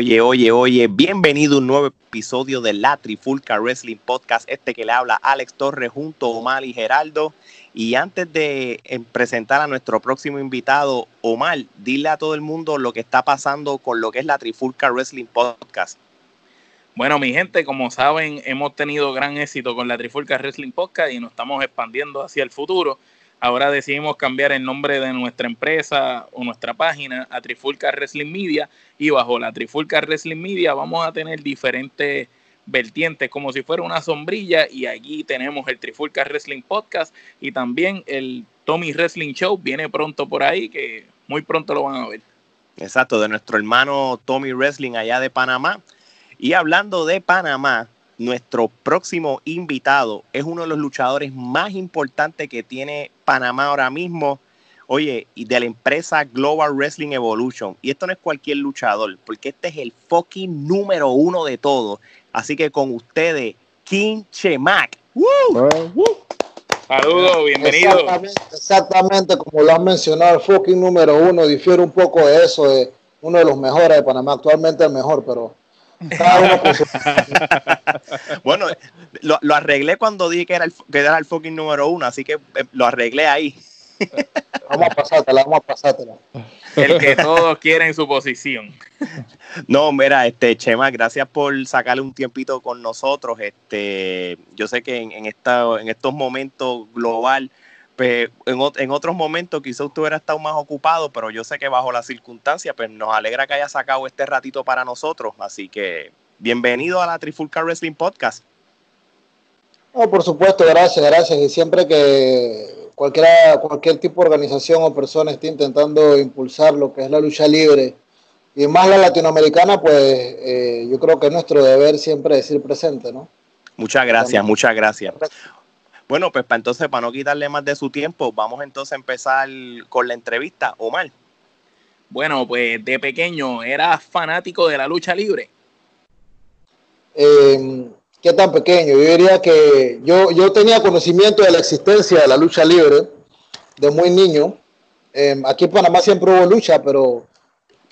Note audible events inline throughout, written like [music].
Oye, oye, oye, bienvenido a un nuevo episodio de la Trifulca Wrestling Podcast, este que le habla Alex Torres junto a Omar y Geraldo. Y antes de eh, presentar a nuestro próximo invitado, Omar, dile a todo el mundo lo que está pasando con lo que es la Trifulca Wrestling Podcast. Bueno, mi gente, como saben, hemos tenido gran éxito con la Trifulca Wrestling Podcast y nos estamos expandiendo hacia el futuro. Ahora decidimos cambiar el nombre de nuestra empresa o nuestra página a Trifulca Wrestling Media y bajo la Trifulca Wrestling Media vamos a tener diferentes vertientes como si fuera una sombrilla y allí tenemos el Trifulca Wrestling Podcast y también el Tommy Wrestling Show viene pronto por ahí que muy pronto lo van a ver. Exacto, de nuestro hermano Tommy Wrestling allá de Panamá. Y hablando de Panamá, nuestro próximo invitado es uno de los luchadores más importantes que tiene Panamá ahora mismo. Oye, y de la empresa Global Wrestling Evolution. Y esto no es cualquier luchador, porque este es el fucking número uno de todo. Así que con ustedes, King Chemac. Saludos, bienvenido. Exactamente, exactamente, como lo han mencionado, el fucking número uno difiere un poco de eso, de uno de los mejores de Panamá, actualmente el mejor, pero [laughs] bueno, lo, arreglé cuando dije que era, el, que era el fucking número uno, así que eh, lo arreglé ahí. [laughs] vamos a pasártela, vamos a pasártela. El que todos quieren su posición. No, mira, este Chema, gracias por sacarle un tiempito con nosotros. Este, yo sé que en, en, esta, en estos momentos global pues, en, otros momentos quizá usted hubiera estado más ocupado, pero yo sé que bajo las circunstancias, pues nos alegra que haya sacado este ratito para nosotros. Así que bienvenido a la Trifulca Wrestling Podcast. No, por supuesto, gracias, gracias. Y siempre que cualquiera, cualquier tipo de organización o persona esté intentando impulsar lo que es la lucha libre y más la latinoamericana, pues eh, yo creo que es nuestro deber siempre decir presente, ¿no? Muchas gracias, muchas gracias. Bueno, pues para entonces, para no quitarle más de su tiempo, vamos entonces a empezar con la entrevista. Omar. Bueno, pues de pequeño, ¿eras fanático de la lucha libre? Em, ¿Qué tan pequeño? Yo diría que yo, yo tenía conocimiento de la existencia de la lucha libre de muy niño. Em, aquí en Panamá siempre hubo lucha, pero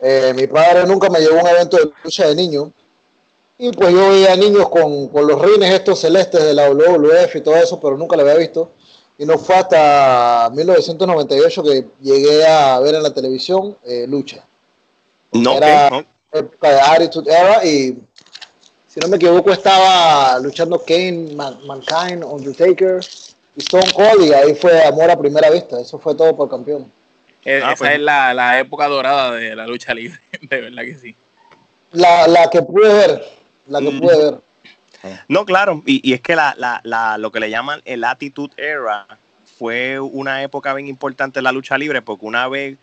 eh, mi padre nunca me llevó a un evento de lucha de niño. Y pues yo veía niños con, los rines estos celestes de la WWF y todo eso, pero nunca lo había visto. Y no fue hasta 1998 que llegué a ver en la televisión eh, lucha. No, Era época de Attitude Era y si no me equivoco estaba luchando Kane, Mankind, Undertaker y Stone Cold y ahí fue amor a primera vista. Eso fue todo por campeón. Eh, ah, esa pues. es la, la, época dorada de la lucha libre, [laughs] de verdad que sí. La, la que pude ver la que pude ver. [laughs] No, claro, y, es que la, la, la, lo que le llaman el Attitude Era fue una época bien importante en la lucha libre, porque una vez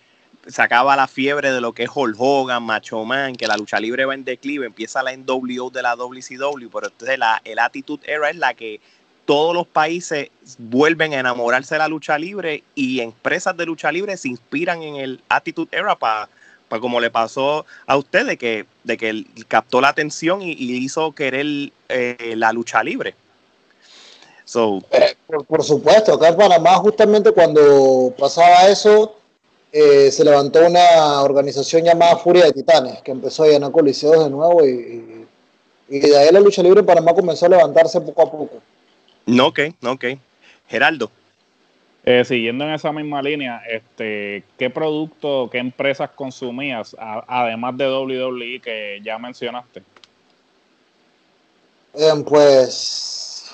se acaba la fiebre de lo que es Hulk Hogan, Macho Man, que la lucha libre va en declive, empieza la NWO de la WCW, pero entonces la, el Attitude Era es la que todos los países vuelven a enamorarse de la lucha libre y empresas de lucha libre se inspiran en el Attitude Era para pues como le pasó a usted, de que, de que captó la atención y, hizo querer eh, la lucha libre. Eh, por, supuesto, acá en Panamá justamente cuando pasaba eso, eh, se levantó una organización llamada Furia de Titanes, que empezó a llenar coliseos de nuevo y, y, de ahí la lucha libre en Panamá comenzó a levantarse poco a poco. No, ok, ok. Geraldo. Eh, siguiendo en esa misma línea, este, ¿qué producto, qué empresas consumías, además de WWE que ya mencionaste? pues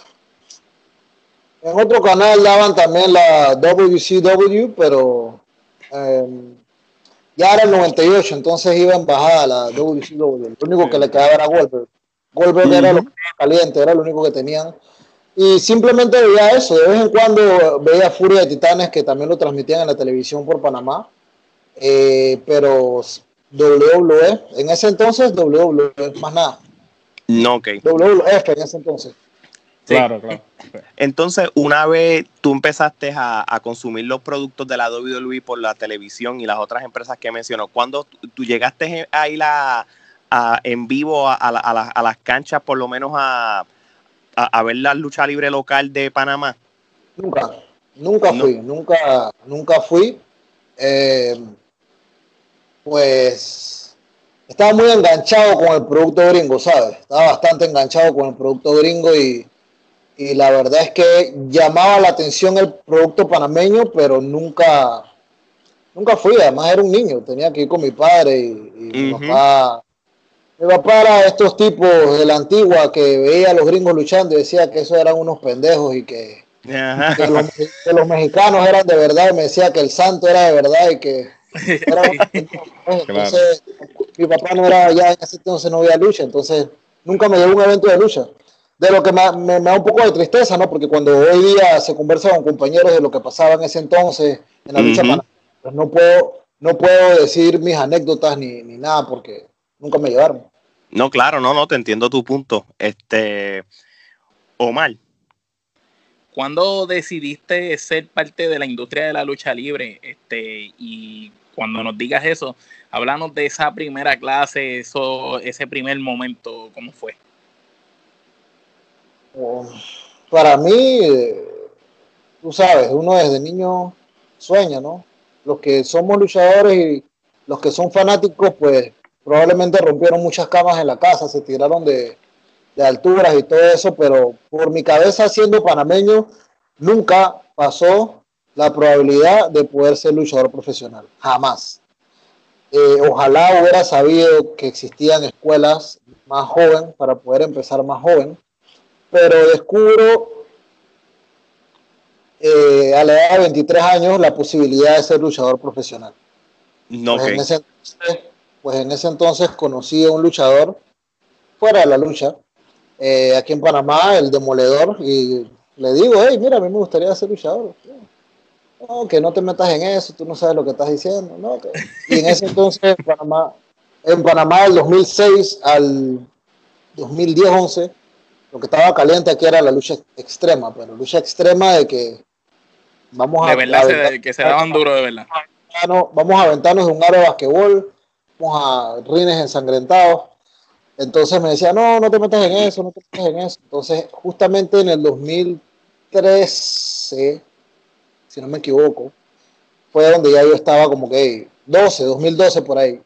en otro canal daban también la WCW, pero em, ya era el 98, entonces iba en bajada la WCW. Lo único que le quedaba era Goldberg. Goldberg era lo que caliente, era lo único que tenían y simplemente veía eso, de vez en cuando veía Furia de Titanes que también lo transmitían en la televisión por Panamá, eh, pero WWE, en ese entonces WWE, más nada. No, ok. WWF en ese entonces. Claro, claro. Entonces, una vez tú empezaste a, consumir los productos de la WWE por la televisión y las otras empresas que mencionó, ¿cuándo tú llegaste a ir a, en vivo a, a las canchas, por lo menos a, a, ver la lucha libre local de Panamá? Nunca, nunca fui, nunca, nunca fui. Eh, pues estaba muy enganchado con el producto gringo, ¿sabes? Estaba bastante enganchado con el producto gringo y, y la verdad es que llamaba la atención el producto panameño, pero nunca, nunca fui, además era un niño, tenía que ir con mi padre y, mi papá. Mi papá era estos tipos de la antigua que veía a los gringos luchando y decía que esos eran unos pendejos y que, los, mexicanos eran de verdad y me decía que el santo era de verdad y que [laughs] entonces mi papá no era ya en ese entonces no había lucha, entonces nunca me llevó un evento de lucha. De lo que me, me, da un poco de tristeza, ¿no? Porque cuando hoy día se conversa con compañeros de lo que pasaba en ese entonces en la lucha pues no puedo, no puedo decir mis anécdotas ni, ni, nada porque nunca me llevaron. No, claro, no, no, te entiendo tu punto. Este, Omar. ¿Cuándo decidiste ser parte de la industria de la lucha libre? Este, y cuando nos digas eso, háblanos de esa primera clase, eso, ese primer momento, ¿cómo fue? para mí, tú sabes, uno desde niño sueña, ¿no? Los que somos luchadores y los que son fanáticos, pues probablemente rompieron muchas camas en la casa, se tiraron de, de alturas y todo eso, pero por mi cabeza siendo panameño, nunca pasó la probabilidad de poder ser luchador profesional, jamás. Eh, ojalá hubiera sabido que existían escuelas más joven para poder empezar más joven, pero descubro eh, a la edad de 23 años la posibilidad de ser luchador profesional. No, pues, en ese entonces, pues en ese entonces conocí a un luchador fuera de la lucha, eh, aquí en Panamá, el demoledor, y le digo, hey, mira, a mí me gustaría ser luchador. No, que no te metas en eso, tú no sabes lo que estás diciendo. No, Y en ese entonces, en Panamá, en Panamá del 2006 al 2010-11, lo que estaba caliente aquí era la lucha extrema, pero lucha extrema de que vamos a. De verdad, que se daban duro, de verdad. Vamos a aventarnos de un aro de basquetbol, a rines ensangrentados. Entonces me decía, no, no te metas en eso, no te metas en eso. Entonces, justamente en el 2013, si no me equivoco, fue donde ya yo estaba como que 12, 2012 por ahí.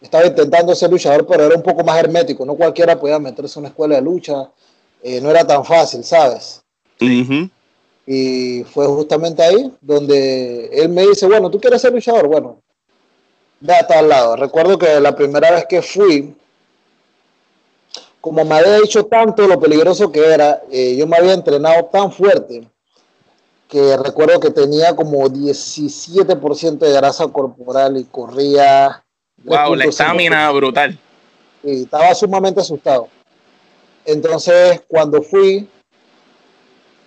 Estaba intentando ser luchador, pero era un poco más hermético. No cualquiera podía meterse en una escuela de lucha eh, no era tan fácil, ¿sabes? Y fue justamente ahí donde él me dice, bueno, ¿tú quieres ser luchador? Bueno, ve a tal lado. Recuerdo que la primera vez que fui, como me había dicho tanto lo peligroso que era, eh, yo me había entrenado tan fuerte que recuerdo que tenía como 17% de grasa corporal y corría. Wow, la estamina brutal. Y estaba sumamente asustado. Entonces, cuando fui,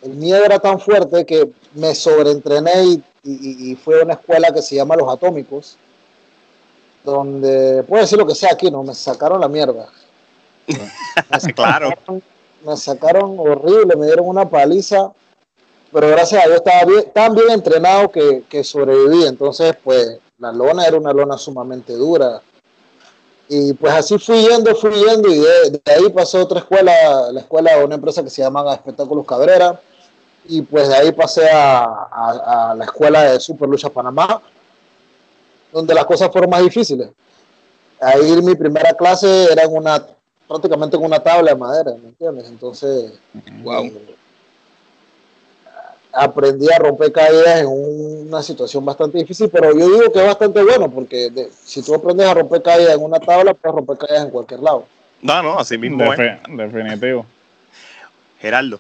el miedo era tan fuerte que me sobreentrené y, fue a una escuela que se llama Los Atómicos, donde, puedo decir lo que sea aquí, ¿no? Me sacaron la mierda. [laughs] claro. Me sacaron horrible, me dieron una paliza, pero gracias a Dios estaba bien, tan bien entrenado que, que sobreviví. Entonces, pues, la lona era una lona sumamente dura y pues así fui yendo, fui yendo y de, ahí pasó otra escuela, la escuela de una empresa que se llama Espectáculos Cabrera. Y pues de ahí pasé a, la escuela de Super Lucha Panamá, donde las cosas fueron más difíciles. Ahí mi primera clase era en una, prácticamente en una tabla de madera, ¿me entiendes? Entonces, wow. Eh, aprendí a romper caídas en una situación bastante difícil, pero yo digo que es bastante bueno, porque si tú aprendes a romper caídas en una tabla, puedes romper caídas en cualquier lado. No, no, así mismo Definitivo. Gerardo.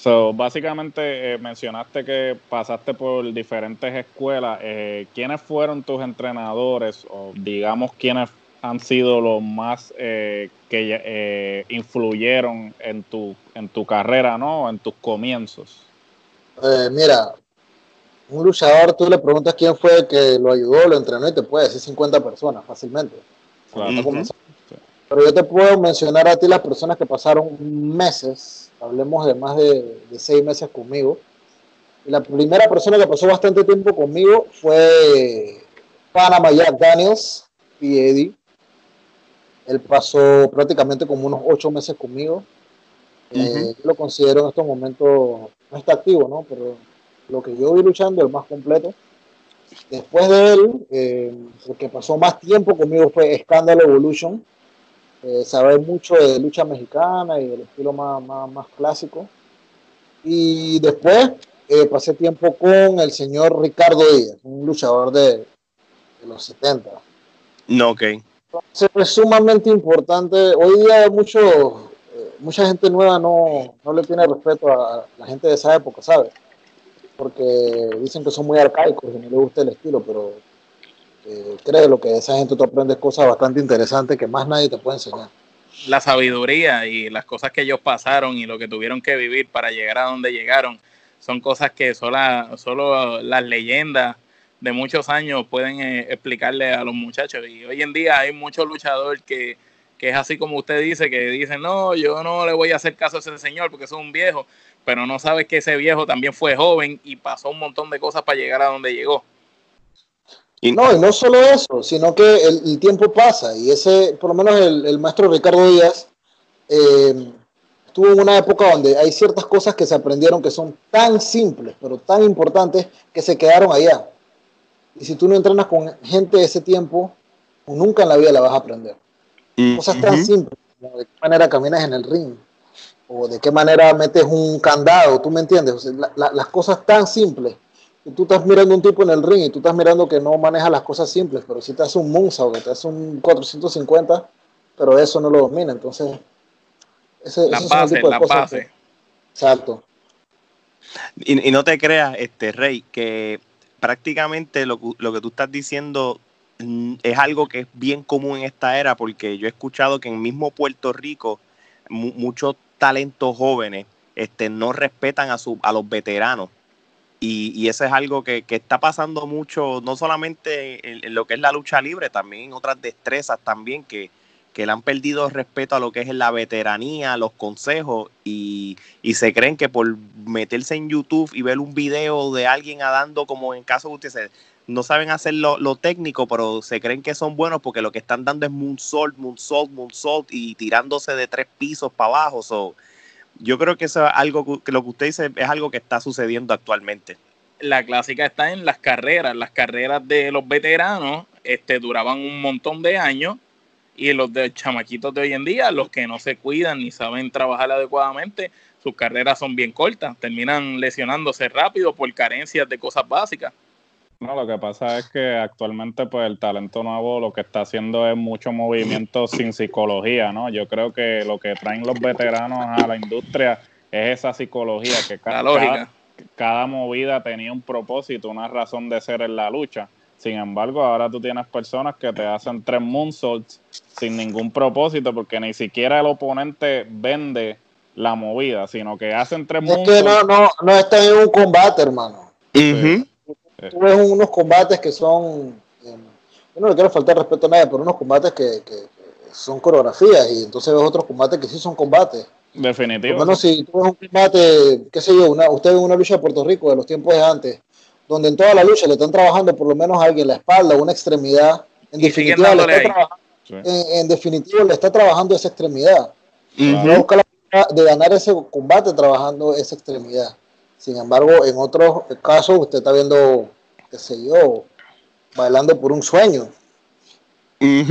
So, básicamente eh, mencionaste que pasaste por diferentes escuelas. Eh, ¿Quiénes fueron tus entrenadores o digamos quiénes han sido los más eh, que influyeron en tu, en tu carrera, ¿no? En tus comienzos. Eh, mira, un luchador, tú le preguntas quién fue el que lo ayudó, lo entrenó y te puede decir 50 personas fácilmente. Pero yo te puedo mencionar a ti las personas que pasaron meses, hablemos de más de, seis meses conmigo. Y la primera persona que pasó bastante tiempo conmigo fue Panama Jack Daniels y Eddie. Él pasó prácticamente como unos ocho meses conmigo. Eh, lo considero en estos momentos no está activo, ¿no? Pero lo que yo vi luchando, el más completo. después de él, eh, el que pasó más tiempo conmigo fue Escándalo Evolution. Eh, sabe mucho de lucha mexicana y del estilo más, más, más clásico. Y después eh, pasé tiempo con el señor Ricardo Díaz, un luchador de, de los 70. No, ok. Entonces, es sumamente importante. Hoy día mucho, eh, mucha gente nueva no, no le tiene respeto a la gente de esa época, ¿sabes? Porque dicen que son muy arcaicos y no les gusta el estilo, pero eh, créelo que esa gente tú aprendes cosas bastante interesantes que más nadie te puede enseñar. La sabiduría y las cosas que ellos pasaron y lo que tuvieron que vivir para llegar a donde llegaron son cosas que solo, solo las leyendas de muchos años pueden eh, explicarle a los muchachos. Y hoy en día hay muchos luchadores que, que es así como usted dice, que dicen, no, yo no le voy a hacer caso a ese señor porque es un viejo, pero no sabes que ese viejo también fue joven y pasó un montón de cosas para llegar a donde llegó. Y no, y no solo eso, sino que el, el tiempo pasa y ese, por lo menos el, el maestro Ricardo Díaz, eh, estuvo en una época donde hay ciertas cosas que se aprendieron que son tan simples, pero tan importantes que se quedaron allá. Y si tú no entrenas con gente de ese tiempo, nunca en la vida la vas a aprender. Mm, Cosas tan ujú. simples, como de qué manera caminas en el ring, o de qué manera metes un candado, ¿tú me entiendes? O sea, la- la- las cosas tan simples. Y tú estás mirando un tipo en el ring y tú estás mirando que no maneja las cosas simples, pero si te hace un moonsault, que te hace un 450, pero eso no lo domina. Entonces, ese, el bases, tipo de las cosas que- bases. exacto. Y, y no te creas, este Rey, que prácticamente lo, que- lo que tú estás diciendo mm, es algo que es bien común en esta era, porque yo he escuchado que en mismo Puerto Rico mu- muchos talentos jóvenes este, no respetan a, su, a los veteranos. Y, y eso es algo que, que está pasando mucho, no solamente en, lo que es la lucha libre, también otras destrezas también, que, que le han perdido respeto a lo que es la veteranía, los consejos, y, y se creen que por meterse en YouTube y ver un video de alguien dando, como en caso de ustedes, no saben hacer lo, lo técnico, pero se creen que son buenos porque lo que están dando es moonsault, moonsault, moonsault y tirándose de tres pisos para abajo. So, yo creo que eso es algo que- lo que usted dice es algo que está sucediendo actualmente. La clásica está en las carreras. Las carreras de los veteranos este, duraban un montón de años y los de chamaquitos de hoy en día, los que no se cuidan ni saben trabajar adecuadamente, sus carreras son bien cortas, terminan lesionándose rápido por carencias de cosas básicas. No, lo que pasa es que actualmente pues el talento nuevo lo que está haciendo es mucho movimiento sin psicología, ¿no? Yo creo que lo que traen los veteranos a la industria es esa psicología que ca- La lógica. cada, cada movida tenía un propósito, una razón de ser en la lucha. Sin embargo, ahora tú tienes personas que te hacen tres moonsaults sin ningún propósito porque ni siquiera el oponente vende la movida, sino que hacen tres Es que moonsaults. no, no, no está en un combate, hermano. Tú ves unos combates que son, eh, yo no le quiero faltar respeto a nadie, pero unos combates que, que- son coreografías y entonces ves otros combates que sí son combates. Definitivo. menos si tú ves un combate, qué sé yo, una, usted ve una lucha de Puerto Rico de los tiempos de antes, donde en toda la lucha le están trabajando por lo menos a alguien la espalda, una extremidad. En definitiva, le está Sí. en, en definitiva, le está trabajando esa extremidad. Ujú. Va a buscar la manera de ganar ese combate trabajando esa extremidad. Sin embargo, en otros casos usted está viendo, qué sé yo, bailando por un sueño. Sí,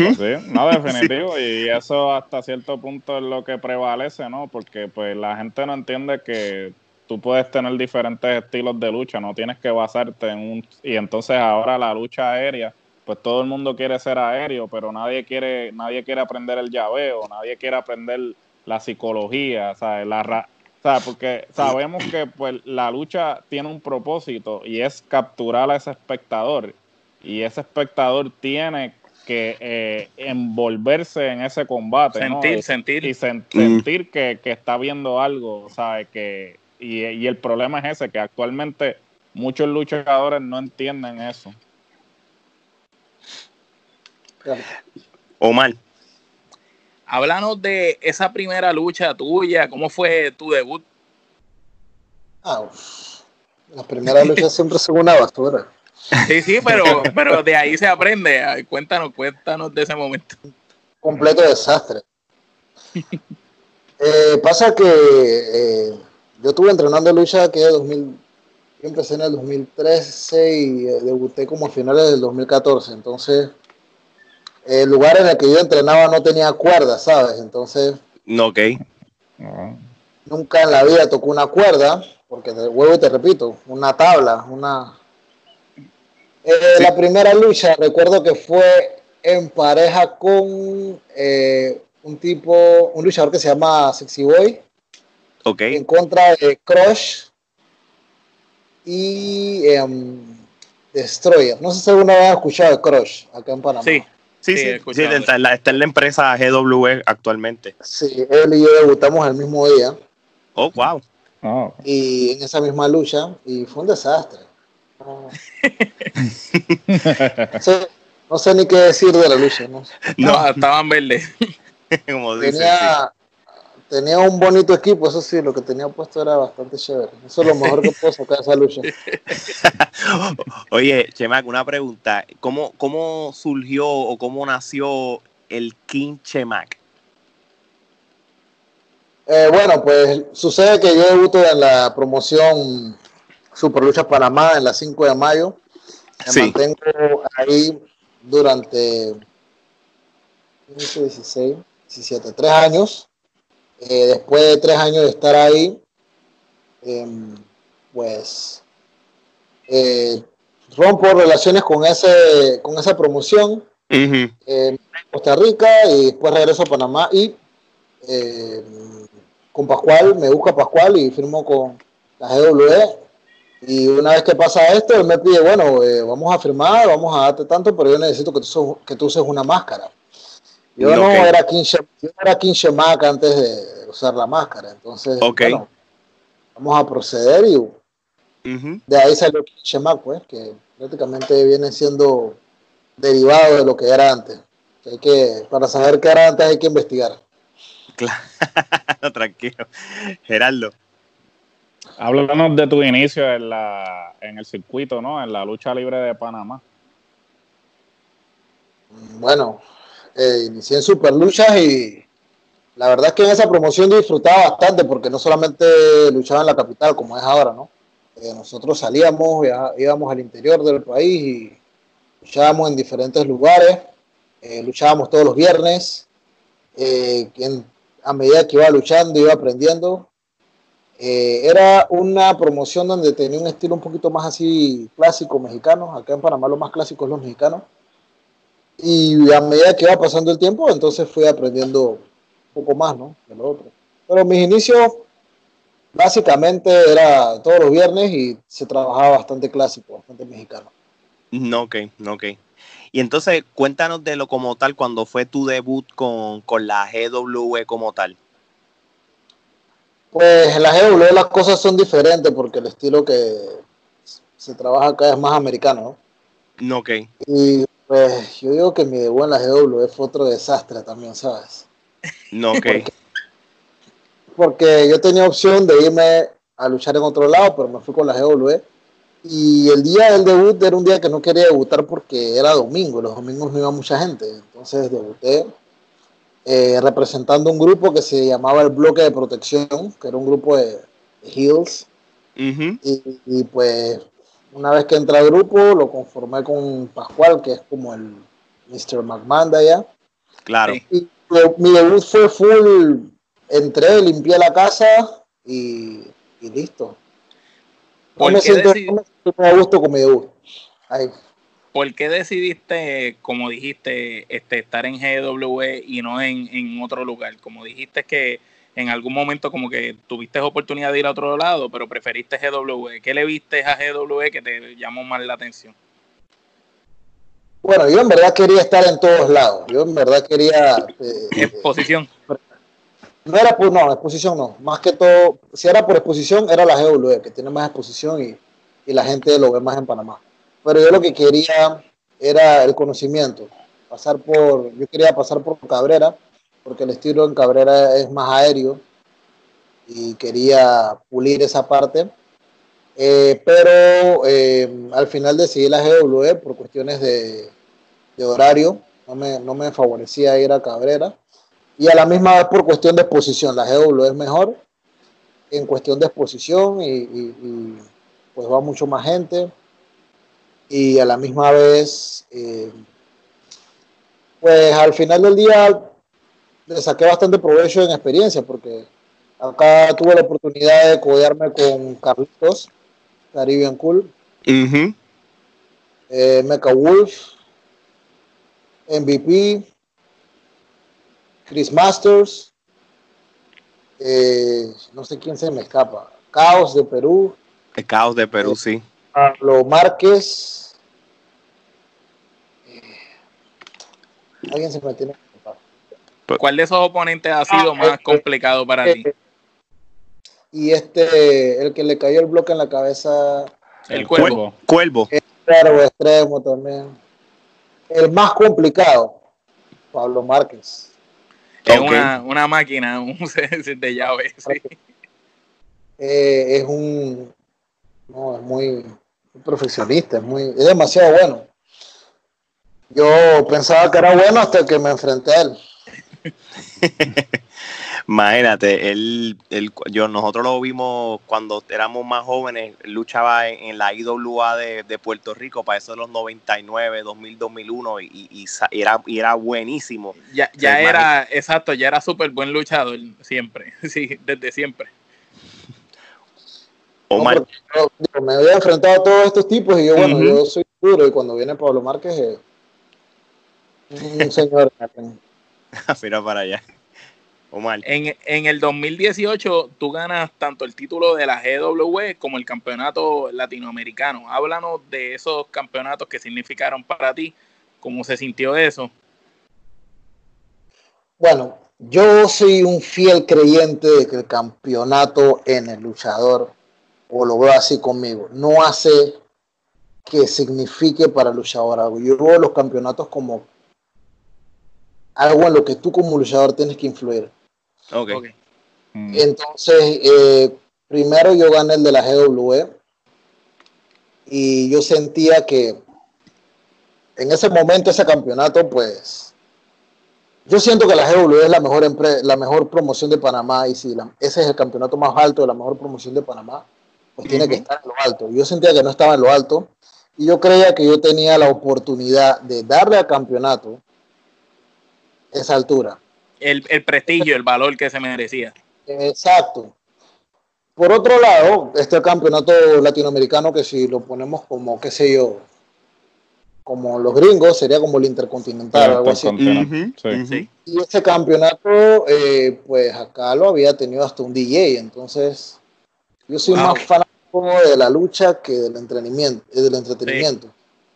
no, [laughs] definitivo, y eso hasta cierto punto es lo que prevalece, ¿no? Porque pues la gente no entiende que tú puedes tener diferentes estilos de lucha, no tienes que basarte en un... Y entonces ahora la lucha aérea, pues todo el mundo quiere ser aéreo, pero nadie quiere, nadie quiere aprender el llaveo, nadie quiere aprender la psicología, ¿sabes? La ¿sabes? Porque sabemos que pues la lucha tiene un propósito y es capturar a ese espectador y ese espectador tiene que eh, envolverse en ese combate, ¿no? Sentir, Y- sentir. y sen- sentir que, que está viendo algo, ¿sabes? Que, y, y el problema es ese, que actualmente muchos luchadores no entienden eso. Omar, Háblanos de esa primera lucha tuya, cómo fue tu debut. Ah, uf. la primera lucha siempre es una basura. Sí, sí, pero, pero de ahí se aprende. Ay, Cuéntanos, cuéntanos de ese momento. completo desastre. Eh, pasa que eh, yo estuve entrenando lucha que de 2000, Yo empecé en el 2013 y eh, debuté como a finales del 2014. Entonces, el lugar en el que yo entrenaba no tenía cuerda, ¿sabes? Entonces, No, ok. Nunca en la vida tocó una cuerda, porque de huevo y te repito, una tabla, una... Eh, La primera lucha, recuerdo que fue en pareja con eh, un tipo, un luchador que se llama Sexy Boy, Ok. en contra de Crush y em, Destroyer. No sé si alguna vez has escuchado de Crush acá en Panamá. Sí, Sí, Sí, sí. sí, está, en la, está en la empresa GW actualmente. Sí, él y yo debutamos el mismo día Oh, wow. Ah. y en esa misma lucha y fue un desastre. [laughs] No, sé, no sé ni qué decir de la lucha. ¿no? no, estaban verdes. [laughs] Como dicen. Tenía, tenía un bonito equipo, eso sí, lo que tenía puesto era bastante chévere. Eso es lo mejor que puedo sacar de esa lucha. [laughs] Oye, Chemac, una pregunta. ¿Cómo, ¿Cómo surgió o cómo nació el King Chemac? Eh, bueno, pues sucede que yo debuto en16 Super Lucha Panamá en la 5 de mayo. Me Sí. mantengo ahí durante 15, 16, 17, tres años. Eh, después de tres años de estar ahí, em, pues eh, rompo relaciones con, ese, con esa promoción Ujú. eh, Costa Rica y después regreso a Panamá y eh, con Pascual, me busca Pascual y firmo con la GWE. Y una vez que pasa esto, él me pide, bueno, eh, vamos a firmar, vamos a darte tanto, pero yo necesito que tú, que tú uses una máscara. Yo no era Shem- yo era King Shemak antes de usar la máscara. Entonces, bueno, vamos a proceder y de ahí salió King Shemak, pues, que prácticamente viene siendo derivado de lo que era antes. Hay que, para saber qué era antes hay que investigar. Claro. [laughs] Tranquilo. Gerardo. Háblanos de tu inicio en, la, en el circuito, ¿no? En la lucha libre de Panamá. Bueno, eh, inicié en Super Luchas y la verdad es que en esa promoción disfrutaba bastante porque no solamente luchaba en la capital como es ahora, ¿no? Eh, nosotros salíamos, via- íbamos al interior del país y luchábamos en diferentes lugares, eh, luchábamos todos los viernes, eh, a medida que iba luchando iba aprendiendo. Era una promoción donde tenía un estilo un poquito más así clásico mexicano, acá en Panamá lo más clásico es los mexicanos. Y a medida que iba pasando el tiempo, entonces fui aprendiendo un poco más, ¿no? De lo otro. Pero mis inicios, básicamente, era todos los viernes y se trabajaba bastante clásico, bastante mexicano. No, ok, no, ok. Y entonces, cuéntanos de lo como tal, cuando fue tu debut con, con la GW como tal. Pues en la GW las cosas son diferentes porque el estilo que se trabaja acá es más americano, ¿no? No, ok. Y pues yo digo que mi debut en la GW fue otro desastre también, ¿sabes? No, ok. porque yo tenía opción de irme a luchar en otro lado, pero me fui con la GW. Y el día del debut era un día que no quería debutar porque era domingo, los domingos no iba mucha gente. Entonces debuté eh, representando un grupo que se llamaba el Bloque de Protección, que era un grupo de, de. Y, y, pues una vez que entré al grupo lo conformé con Pascual, que es como el Mr. McMahon de allá. Claro. Y mi- mi debut fue full. Entré, limpié la casa y, y listo. No ¿Por me, qué siento, decidi- no me siento muy a gusto con mi debut. Ay, ¿Por qué decidiste, como dijiste, este, estar en GW y no en, en otro lugar? Como dijiste que en algún momento como que tuviste oportunidad de ir a otro lado, pero preferiste GW. ¿Qué le viste a GW que te llamó más la atención? Bueno, yo en verdad quería estar en todos lados. Yo en verdad quería. eh, eh, Exposición. no era por. No, exposición no. Más que todo, si era por exposición, era la GW, que tiene más exposición y, y la gente lo ve más en Panamá. Pero yo lo que quería era el conocimiento. Pasar por. Yo quería pasar por Cabrera, porque el estilo en Cabrera es más aéreo y quería pulir esa parte. Eh, pero eh, al final decidí la GW por cuestiones de, de horario, no me, no me favorecía ir a Cabrera. Y a la misma vez por cuestión de exposición, la GW es mejor en cuestión de exposición y, y- y pues va mucho más gente y a la misma vez, eh, pues al final del día le saqué bastante provecho en experiencia porque acá tuve la oportunidad de codearme con Carlitos, Caribbean Cool, eh, Mecha Wolf, MVP, Chris Masters, eh, no sé quién se me escapa, Caos de Perú, El caos de Perú, sí. Pablo Márquez. Eh, alguien se me tiene. ¿Cuál de esos oponentes ha sido Ah, más eh, complicado para ti? Y este, el que le cayó el bloque en la cabeza, El cuervo. Cuervo. claro, extremo también. El más complicado, Pablo Márquez. Es una, una máquina un [laughs] de llave. sí. Eh, es un, no, es muy, muy perfeccionista, es muy, es demasiado bueno. Yo pensaba que era bueno hasta que me enfrenté a él. [laughs] Imagínate, él, él- yo, nosotros lo vimos cuando éramos más jóvenes, luchaba en, en la IWA de, de Puerto Rico para eso de los 99, 2000, 2001 y, y, y era, y era buenísimo. Ya, ya era, exacto, ya era súper buen luchador siempre. [laughs] Sí, desde siempre. [laughs] Omar, No, yo, me había enfrentado a todos estos tipos y yo, bueno, yo soy duro y cuando viene Pablo Márquez eh, un señor. [laughs] mira para allá. Omar, En, en el 2018 tú ganas tanto el título de la GW como el campeonato latinoamericano. Háblanos de esos campeonatos que significaron para ti, cómo se sintió eso. Bueno, yo soy un fiel creyente de que el campeonato en el luchador, o lo veo así conmigo, no hace que signifique para el luchador algo. Yo veo los campeonatos como algo en lo que tú como luchador tienes que influir. ok. Ok. Mm. Entonces, eh, primero yo gané el de la GW y yo sentía que en ese momento ese campeonato, pues, yo siento que la GW es la mejor, la mejor promoción de Panamá y si la- ese es el campeonato más alto de la mejor promoción de Panamá, pues tiene que estar en lo alto. Yo sentía que no estaba en lo alto y yo creía que yo tenía la oportunidad de darle al campeonato esa altura. El, el prestigio, el valor que se merecía. Exacto. Por otro lado, este campeonato latinoamericano que si lo ponemos como, qué sé yo, como los gringos, sería como el intercontinental o algo así. Sí. Y ese campeonato, eh, pues acá lo había tenido hasta un DJ, entonces yo soy Wow. más fanático de la lucha que del entretenimiento. eh, Del entretenimiento.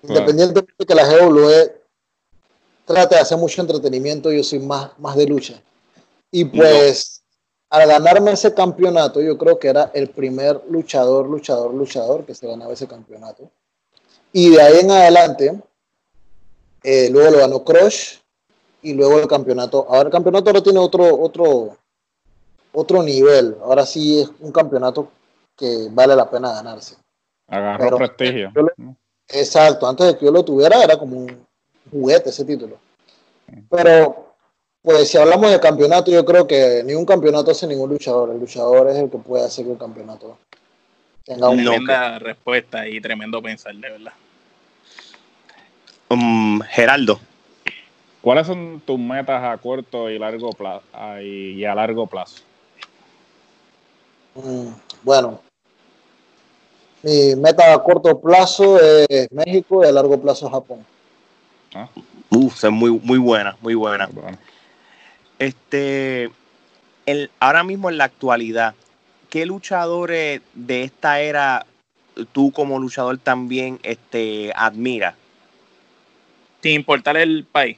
Independientemente de que la GW trate de hacer mucho entretenimiento, yo soy más, más de lucha. Y pues, al ganarme ese campeonato, yo creo que era el primer luchador, luchador, luchador que se ganaba ese campeonato. Y de ahí en adelante, eh, luego lo ganó Crush y luego el campeonato. Ahora el campeonato ahora tiene otro, otro, otro nivel. Ahora sí es un campeonato que vale la pena ganarse. Agarró Pero- prestigio. Exacto, antes de que yo lo tuviera era como un juguete ese título. Pero, pues si hablamos de campeonato, yo creo que ni un campeonato hace ningún luchador. El luchador es el que puede hacer que el campeonato tenga un... Tremenda respuesta y tremendo pensar, de verdad. Um, Geraldo, ¿Cuáles son tus metas a corto y largo plazo y a largo plazo? Mm, bueno, mi meta a corto plazo es México y a largo plazo Japón. Uf, esa es muy, muy buena, muy buena. Bueno, Este, el, ahora mismo en la actualidad, ¿qué luchadores de esta era tú como luchador también este, admiras? Sin importar el país.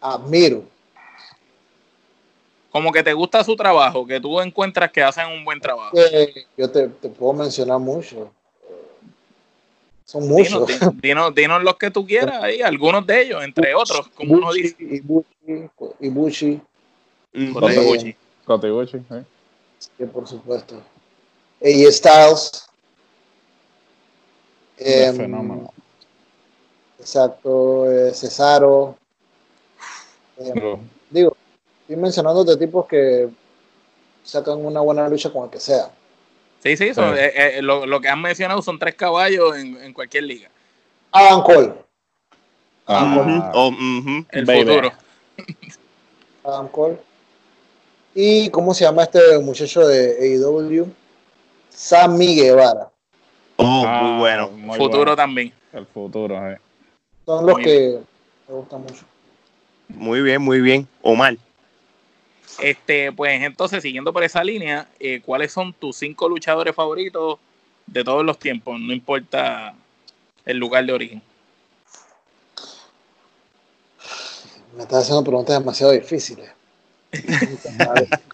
Admiro. Como que te gusta su trabajo, que tú encuentras que hacen un buen trabajo. Eh, yo te, te puedo mencionar mucho. Son muchos. Dinos, dinos, dinos los que tú quieras ahí, algunos de ellos, entre otros, como uno Ibushi, dice. Ibushi, Ibushi, Mm, Con Eh, Ibushi. Kotiguchi, sí. por supuesto. AJ Styles. Un Em, fenómeno. Exacto, eh, Cesaro. Em, digo, estoy mencionando de tipos que sacan una buena lucha con el que sea. Sí, sí, son, eh, eh, lo, lo, que han mencionado son tres caballos en, en cualquier liga. Adam Cole. Adam Cole. Oh, uh -huh. El Baby. futuro. Adam Cole. ¿Y cómo se llama este muchacho de AEW? Sammy Guevara. Oh, ah, muy bueno. Muy futuro bueno. también. El futuro, eh. Son los muy que bien. me gustan mucho. Muy bien, muy bien. Omar. Este, pues entonces, siguiendo por esa línea, eh, ¿cuáles son tus cinco luchadores favoritos de todos los tiempos? No importa el lugar de origen. Me estás haciendo preguntas demasiado difíciles. [laughs]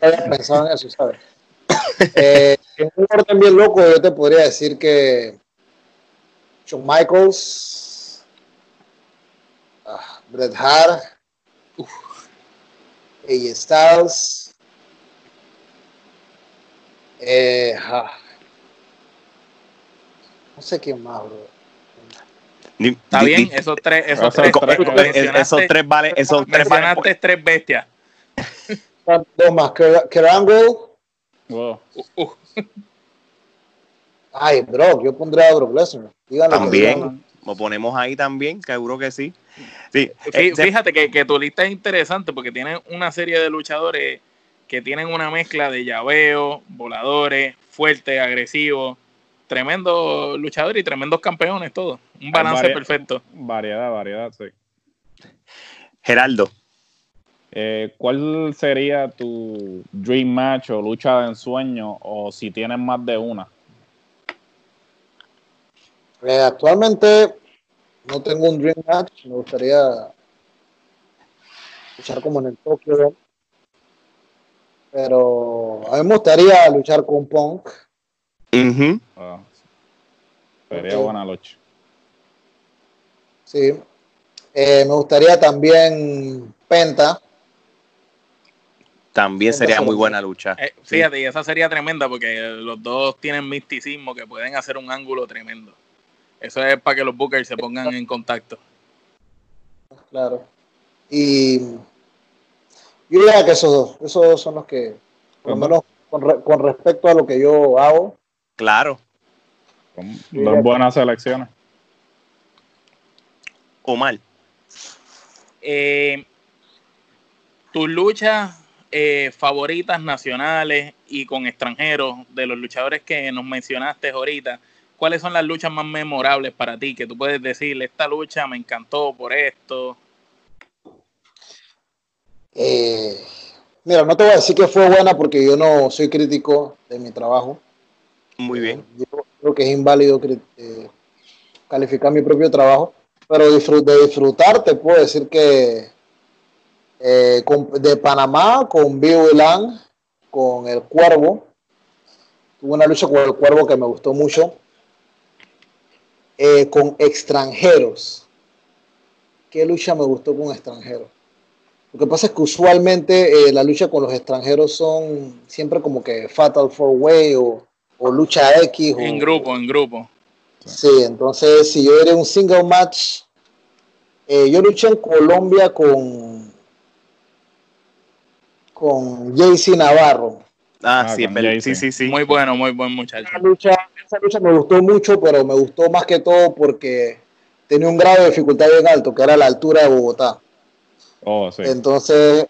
había pensado en eso, ¿sabes? Eh, en un orden bien loco, yo te podría decir que Shawn Michaels, uh, Bret Hart, uh, AJ Styles, eh, ah, no sé quién más, bro. Ni, Está ni, bien, esos tres, esos tres, tres, esos tres vale, esos tres mencionaste tres bestias. Dos más, Kerangle. Wow. Uh, uh. Ay, bro, yo pondré a Brock Lesnar. También, lo ponemos ahí también, seguro que sí. sí. Fíjate que, que, tu lista es interesante porque tiene una serie de luchadores que tienen una mezcla de llaveo, voladores, fuertes, agresivos, tremendos luchadores y tremendos campeones, todo. Un balance perfecto. Variedad, variedad, sí. Geraldo. Eh, ¿Cuál sería tu dream match o lucha de ensueño o si tienes más de una? Eh, actualmente no tengo un dream match, me gustaría luchar como en el Tokyo, pero a mí me gustaría luchar con Punk. Uh -huh. sería buena lucha. Sí. Eh, me gustaría también Penta. También sería muy buena lucha. Eh, fíjate, sí. y esa sería tremenda porque los dos tienen misticismo que pueden hacer un ángulo tremendo. Eso es para que los bookers se pongan en contacto. Claro. Y yo diría que esos dos, esos dos son los que, por lo menos con, re, con respecto a lo que yo hago. Claro. Son dos buenas selecciones. Omar. Eh, tus luchas eh, favoritas nacionales y con extranjeros de los luchadores que nos mencionaste ahorita, ¿cuáles son las luchas más memorables para ti? Que tú puedes decir, esta lucha me encantó por esto. Eh, mira, no te voy a decir que fue buena porque yo no soy crítico de mi trabajo. Muy bien. Eh, yo creo que es inválido eh, calificar mi propio trabajo, pero de disfrutar te puedo decir que eh, con, de Panamá con Bill Elan, con el Cuervo. Tuve una lucha con el Cuervo que me gustó mucho. Eh, con extranjeros. ¿Qué lucha me gustó con extranjeros? Lo que pasa es que usualmente eh, la lucha con los extranjeros son siempre como que Fatal Four Way o, o lucha X. En o, grupo, en grupo. Sí, entonces si yo era un single match, eh, yo luché en Colombia con con JC Navarro. Ah, ah sí, sí, sí, sí. Muy bueno, muy buen muchacho. Esa lucha, esa lucha me gustó mucho, pero me gustó más que todo porque tenía un grado de dificultad bien alto, que era la altura de Bogotá. Oh, sí. Entonces,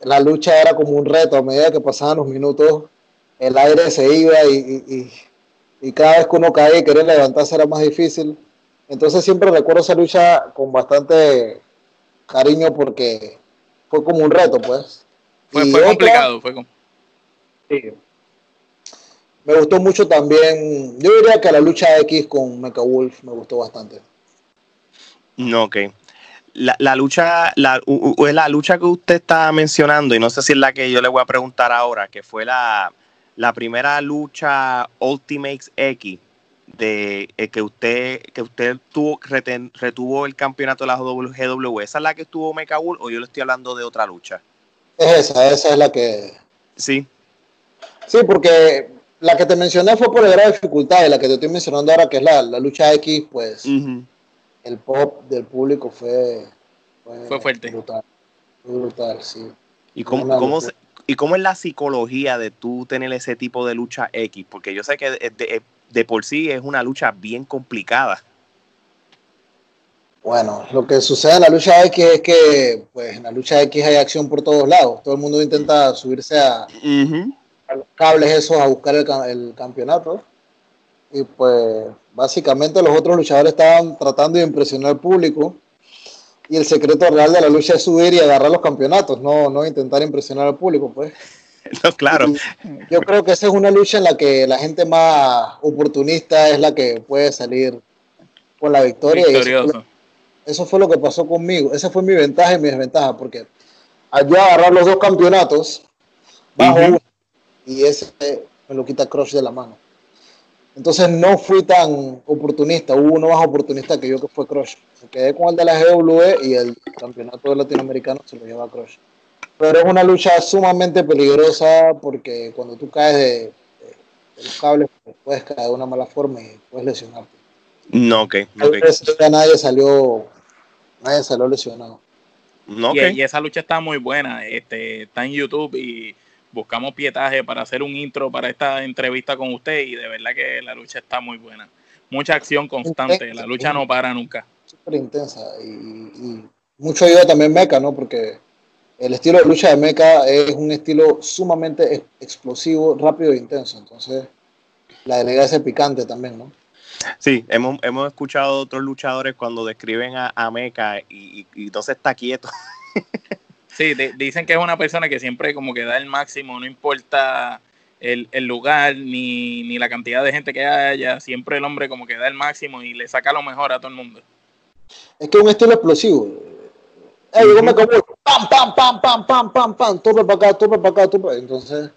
la lucha era como un reto. A medida que pasaban los minutos, el aire se iba y, y, y cada vez que uno caía y quería levantarse era más difícil. Entonces, siempre recuerdo esa lucha con bastante cariño porque fue como un reto, pues. Fue, fue otra, complicado, fue com sí. Me gustó mucho también, yo diría que la lucha X con Mecha Wolf me gustó bastante. No, ok. La, la lucha, la, la lucha que usted está mencionando, y no sé si es la que yo le voy a preguntar ahora, que fue la, la primera lucha Ultimates X de eh, que usted que usted tuvo reten, retuvo el campeonato de la GW, ¿esa es la que estuvo Mecha Wolf o yo le estoy hablando de otra lucha? Es esa, esa es la que. Sí. Sí, porque la que te mencioné fue por el grado de dificultad y la que te estoy mencionando ahora, que es la, la lucha X, pues uh -huh. el pop del público fue. Fue, fue fuerte. Brutal. Fue brutal, sí. ¿Y cómo, cómo, se, ¿Y cómo es la psicología de tú tener ese tipo de lucha X? Porque yo sé que de, de por sí es una lucha bien complicada. Bueno, lo que sucede en la lucha X es que, pues, en la lucha X hay acción por todos lados. Todo el mundo intenta subirse a, los cables esos a buscar el, campeonato. Y pues, básicamente los otros luchadores estaban tratando de impresionar al público. Y el secreto real de la lucha es subir y agarrar los campeonatos, no, no intentar impresionar al público, pues. [laughs] No, claro. yo creo que esa es una lucha en la que la gente más oportunista es la que puede salir con la victoria. Victorioso. Eso fue lo que pasó conmigo. Esa fue mi ventaja y mi desventaja, porque al yo agarrar los dos campeonatos, bajo uno, y ese me lo quita Crush de la mano. Entonces no fui tan oportunista, hubo uno más oportunista que yo que fue Crush. Me quedé con el de la GW y el campeonato latinoamericano se lo lleva Crush. Pero es una lucha sumamente peligrosa porque cuando tú caes de, los cables pues, puedes caer de una mala forma y puedes lesionarte. No, ok. okay. Nadie salió nadie salió lesionado. No, y, esa lucha está muy buena. Este, está en YouTube y buscamos pietaje para hacer un intro para esta entrevista con usted y de verdad que la lucha está muy buena. Mucha acción constante, la lucha no para nunca. Súper intensa y, mucho ayuda también Mecha, ¿no? Porque el estilo de lucha de Mecha es un estilo sumamente explosivo, rápido e intenso. Entonces, la delega es picante también, ¿no? Sí, hemos, hemos escuchado otros luchadores cuando describen a, a Mecha y, y, entonces está quieto. [laughs] Sí, dicen que es una persona que siempre como que da el máximo, no importa el, el, lugar ni, ni la cantidad de gente que haya, siempre el hombre como que da el máximo y le saca lo mejor a todo el mundo. Es que es un estilo explosivo. Eh, yo me como pam, pam, pam, pam, pam, pam, pam, todo para acá, todo para acá, todo Entonces,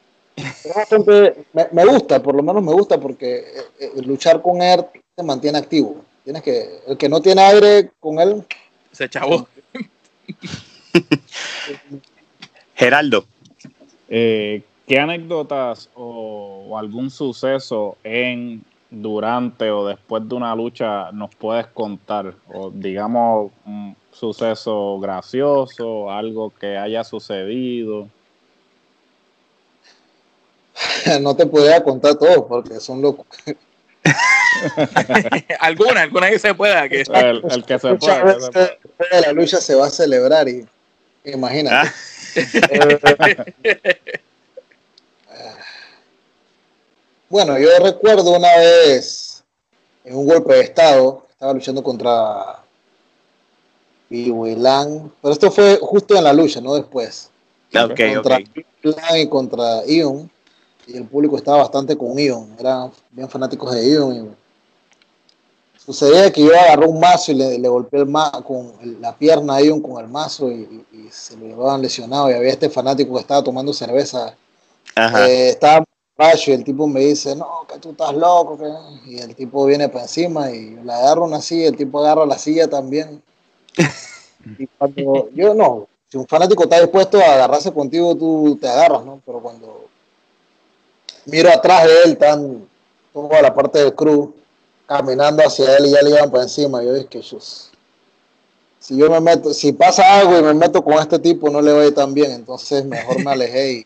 me, me, gusta, por lo menos me gusta porque eh, eh, luchar con él te mantiene activo. Tienes que, el que no tiene aire con él. Se chavó. [laughs] [laughs] Geraldo. Eh, ¿Qué anécdotas o, algún suceso en, durante o después de una lucha nos puedes contar? O digamos, un suceso gracioso, algo que haya sucedido. [laughs] no te podría contar todo porque son locos. [laughs] alguna, alguna que se pueda. Que... El, que se pueda. La lucha se va a celebrar y imagínate. Ah. [laughs] bueno, yo recuerdo una vez en un golpe de estado, estaba luchando contra Lang, pero esto fue justo en la lucha, no después. Okay, contra y contra Ion y el público estaba bastante con Ion, eran bien fanáticos de Ion. Sucedía que yo agarré un mazo y le, le golpeé el ma con la pierna a Ion con el mazo y, se lo llevaban lesionado y había este fanático que estaba tomando cerveza. Eh, estaba y el tipo me dice, no, que tú estás loco. Y el tipo viene para encima y le agarro una silla, el tipo agarra la silla también. [laughs] y cuando yo no, si un fanático está dispuesto a agarrarse contigo, tú te agarras, ¿no? Pero cuando miro atrás de él, tan toda la parte del crew, caminando hacia él y ya le iban por encima. Yo dije que si yo me meto, si pasa algo y me meto con este tipo, no le voy tan bien, entonces mejor me alejé.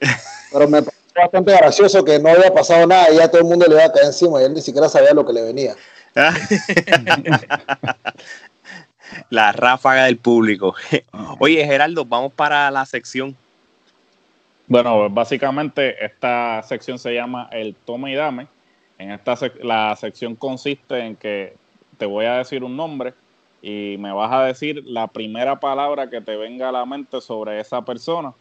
[laughs] pero me pareció bastante gracioso que no había pasado nada y ya todo el mundo le iba a caer encima y él ni siquiera sabía lo que le venía. [laughs] la ráfaga del público. [laughs] Oye, Geraldo, vamos para la sección bueno, básicamente esta sección se llama el tome y dame. En esta la sección consiste en que te voy a decir un nombre y me vas a decir la primera palabra que te venga a la mente sobre esa persona.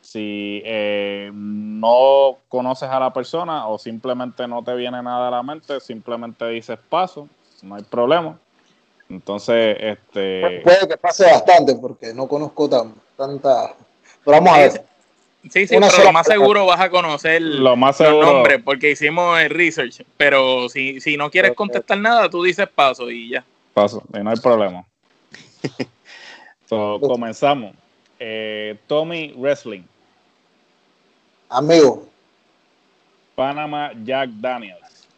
Si eh, no conoces a la persona o simplemente no te viene nada a la mente, simplemente dices paso, no hay problema. Entonces, este... Puede que pase bastante porque no conozco tan, tanta... Pero vamos a ver. Sí, sí, pero lo más seguro vas a conocer lo más los nombres porque hicimos el research. Pero si, si no quieres contestar nada, tú dices paso y ya. Paso, y no hay problema. [laughs] so, comenzamos. Eh, Tommy Wrestling. Amigo. Panama Jack Daniels.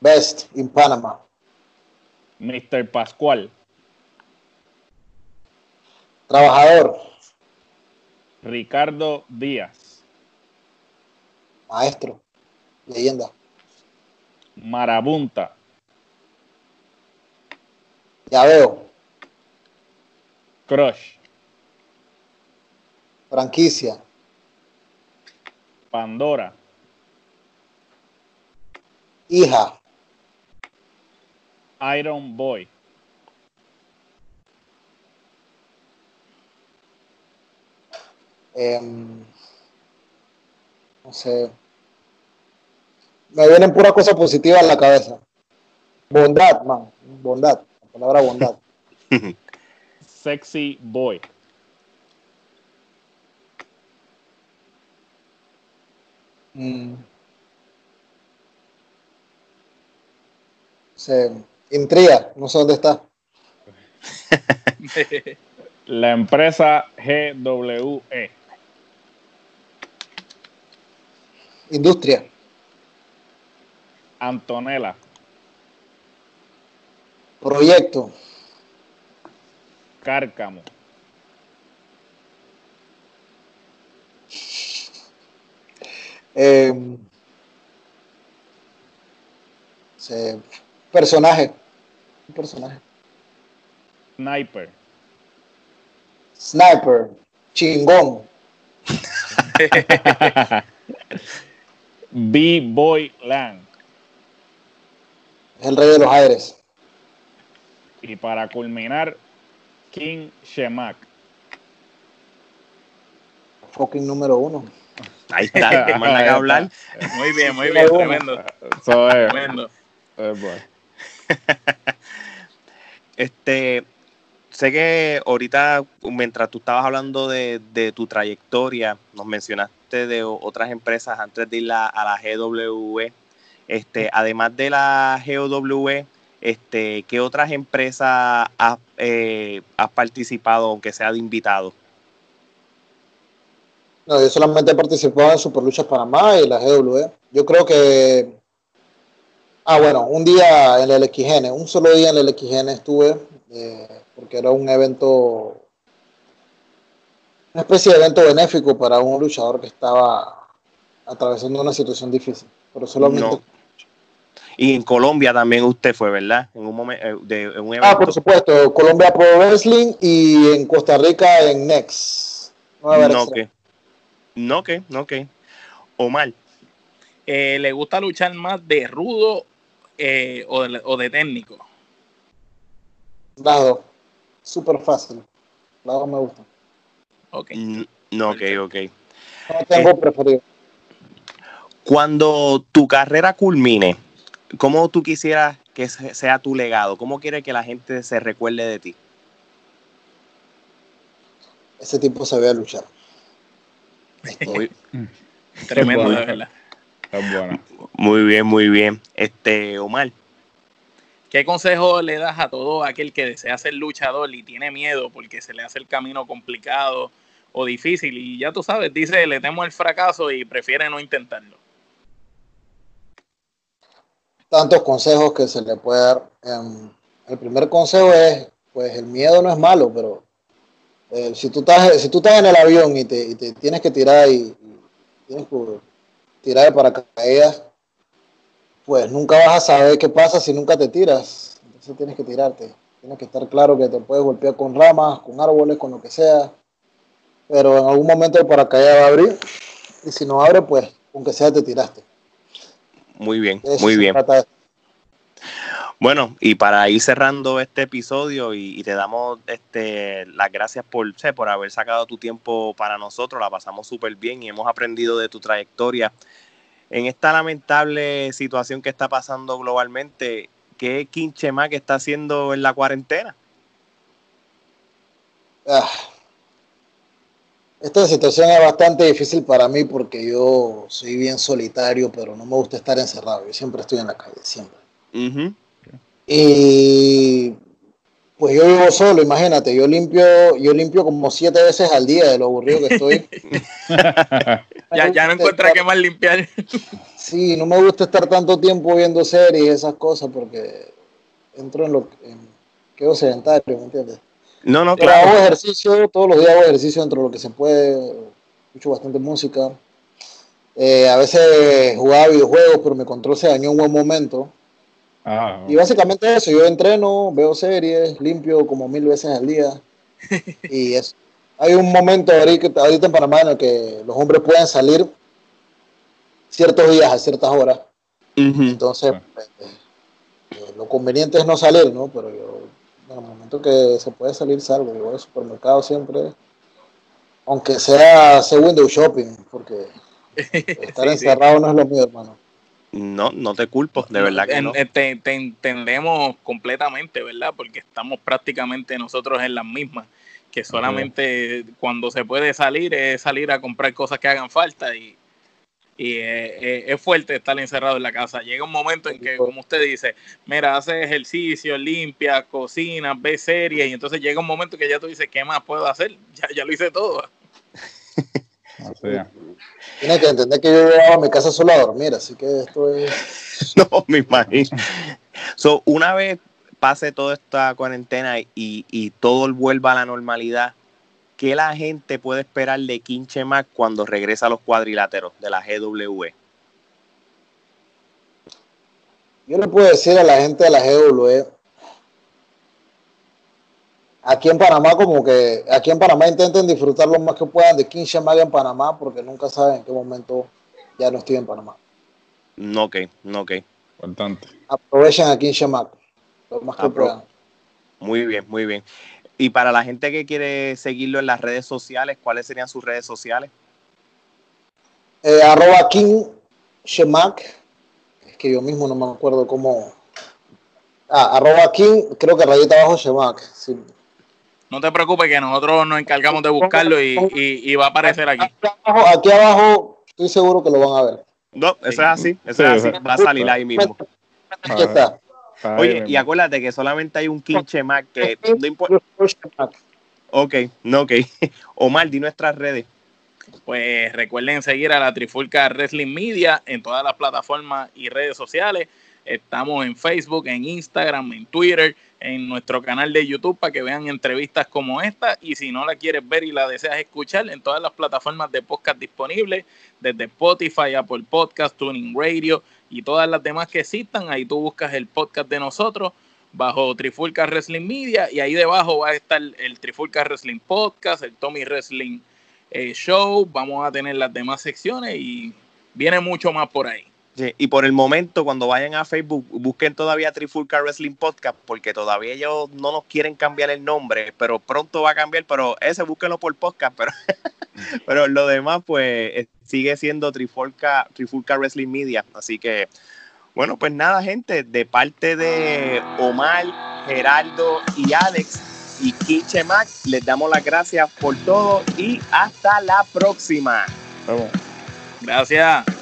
Best in Panama. Mr. Pascual. Trabajador. Ricardo Díaz. Maestro. Leyenda. Marabunta. Ya veo. Crush. Franquicia. Pandora. Hija. Iron Boy. Em, no sé. Me vienen puras cosas positivas a la cabeza. Bondad, man. Bondad. La palabra bondad. [laughs] Sexy Boy. Mm. Se intriga, no sé dónde está. [laughs] La empresa GWE. Industria, Antonella. proyecto, Cárcamo. eh, se- personaje, un personaje, Sniper. sniper, chingón, [laughs] B-Boy Land. es el rey de los aires, Y para culminar, King Shemak. fucking número uno. Ahí está, ¿qué más nada que [laughs] hablar? Muy bien, muy bien, tremendo. Tremendo. [laughs] Este, sé que ahorita, mientras tú estabas hablando de, tu trayectoria, nos mencionaste de otras empresas antes de ir a, a la GWE. Este, además de la GWE, este, ¿qué otras empresas has, eh, has participado, aunque sea de invitado? No, yo solamente he participado en Superluchas Panamá y la GWE. Yo creo que. Ah, bueno, un día en el XGN, un solo día en el XGN estuve, eh, porque era un evento, una especie de evento benéfico para un luchador que estaba atravesando una situación difícil. Pero solamente. No. Y en Colombia también usted fue, ¿verdad? En un momento, de en un evento. Ah, por supuesto, Colombia Pro Wrestling y en Costa Rica en Next. Nueva no, que. No, que, no, que. Omar. Eh, ¿Le gusta luchar más de rudo eh, o, de, o de técnico? Las dos. Súper fácil. Las dos me gustan. Ok. N- No, ok, ok. No tengo preferido. Cuando tu carrera culmine, ¿cómo tú quisieras que se- sea tu legado? ¿Cómo quieres que la gente se recuerde de ti? Ese tipo sabía luchar. Muy, [laughs] Tremendo, de verdad. Muy bien, muy bien. Este, Omar, ¿Qué consejo le das a todo aquel que desea ser luchador y tiene miedo porque se le hace el camino complicado o difícil? Y ya tú sabes, dice, le temo el fracaso y prefiere no intentarlo. Tantos consejos que se le puede dar. Em, el primer consejo es, pues el miedo no es malo, pero eh, si, tú estás, si tú estás en el avión y te, tienes que tirar y, y tienes que tirar de paracaídas, pues nunca vas a saber qué pasa si nunca te tiras. Entonces tienes que tirarte. Tienes que estar claro que te puedes golpear con ramas, con árboles, con lo que sea. Pero en algún momento el paracaídas va a abrir. Y si no abre, pues aunque sea te tiraste. muy bien, eso muy bien. Bueno, y para ir cerrando este episodio y, y te damos este, las gracias por, sé, por haber sacado tu tiempo para nosotros, la pasamos súper bien y hemos aprendido de tu trayectoria. En esta lamentable situación que está pasando globalmente, ¿qué Quinchema que está haciendo en la cuarentena? Ah. Esta situación es bastante difícil para mí porque yo soy bien solitario, pero no me gusta estar encerrado. Yo siempre estoy en la calle, siempre. Y pues yo vivo solo, imagínate, yo limpio, yo limpio como siete veces al día de lo aburrido que estoy. [laughs] Ya, ya no encuentra qué más limpiar. Sí, no me gusta estar tanto tiempo viendo series y esas cosas porque entro en lo en, quedo sedentario, ¿me entiendes? No, no, Pero claro. hago ejercicio, todos los días hago ejercicio dentro de lo que se puede. Escucho bastante música. Eh, a veces jugaba videojuegos, pero mi control se dañó en un buen momento. Ah, Y básicamente eso, yo entreno, veo series, limpio como mil veces al día. [laughs] Y es, hay un momento ahorita, ahorita en Panamá en el que los hombres pueden salir ciertos días a ciertas horas. Ujú. Entonces, pues, eh, lo conveniente es no salir, ¿no? Pero yo, en el momento que se puede salir, salgo. Yo voy al supermercado siempre, aunque sea hacer window shopping, porque [laughs] estar Sí, sí. encerrado no es lo mío, hermano. No, no te culpo, de verdad que no. en- te, te entendemos completamente, ¿verdad? Porque estamos prácticamente nosotros en las mismas, que solamente cuando se puede salir es salir a comprar cosas que hagan falta y, y eh, eh, es fuerte estar encerrado en la casa. Llega un momento en que, como usted dice, mira, hace ejercicio, limpia, cocina, ve series y entonces llega un momento que ya tú dices, ¿qué más puedo hacer? Ya, ya lo hice todo. Así es. Tienes que entender que yo llegaba a mi casa solo a dormir, así que esto es... [laughs] No, me imagino. So, una vez pase toda esta cuarentena y, y todo vuelva a la normalidad, ¿qué la gente puede esperar de Quinche Mac cuando regresa a los cuadriláteros de la GW? Yo le puedo decir a la gente de la GW, aquí en Panamá como que, aquí en Panamá intenten disfrutar lo más que puedan de King Mag en Panamá, porque nunca saben en qué momento ya no estoy en Panamá. No, ok, no, ok. Importante. Aprovechen a King Mag, lo más que Apro- puedan. Muy bien, muy bien. Y para la gente que quiere seguirlo en las redes sociales, ¿cuáles serían sus redes sociales? Eh, arroba King Shemak, es que yo mismo no me acuerdo cómo. Ah, arroba King, creo que rayita abajo Shemak. Sí. No te preocupes que nosotros nos encargamos de buscarlo y, y- y va a aparecer aquí. Aquí abajo, aquí abajo estoy seguro que lo van a ver. No, eso Sí. es así, eso Sí, es así, va a salir ahí mismo. Aquí está. Oye, y acuérdate que solamente hay un Quinche Mac que no importa. Ok, no, ok. [laughs] Omar, di nuestras redes. Pues recuerden seguir a la Trifulca Wrestling Media en todas las plataformas y redes sociales. Estamos en Facebook, en Instagram, en Twitter, en nuestro canal de YouTube para que vean entrevistas como esta. Y si no la quieres ver y la deseas escuchar, en todas las plataformas de podcast disponibles, desde Spotify, Apple Podcast, Tuning Radio y todas las demás que existan. Ahí tú buscas el podcast de nosotros bajo Trifulca Wrestling Media y ahí debajo va a estar el Trifulca Wrestling Podcast, el Tommy Wrestling eh, Show, vamos a tener las demás secciones y viene mucho más por ahí. Sí, y por el momento, cuando vayan a Facebook, busquen todavía Trifulca Wrestling Podcast, porque todavía ellos no nos quieren cambiar el nombre, pero pronto va a cambiar, pero ese búsquenlo por podcast, pero, [laughs] pero lo demás, pues, eh, sigue siendo Trifulca, Trifulca Wrestling Media. Así que, bueno, pues nada, gente, de parte de Omar, Geraldo y Alex y Kiche Mac, les damos las gracias por todo y hasta la próxima. Vamos. Gracias.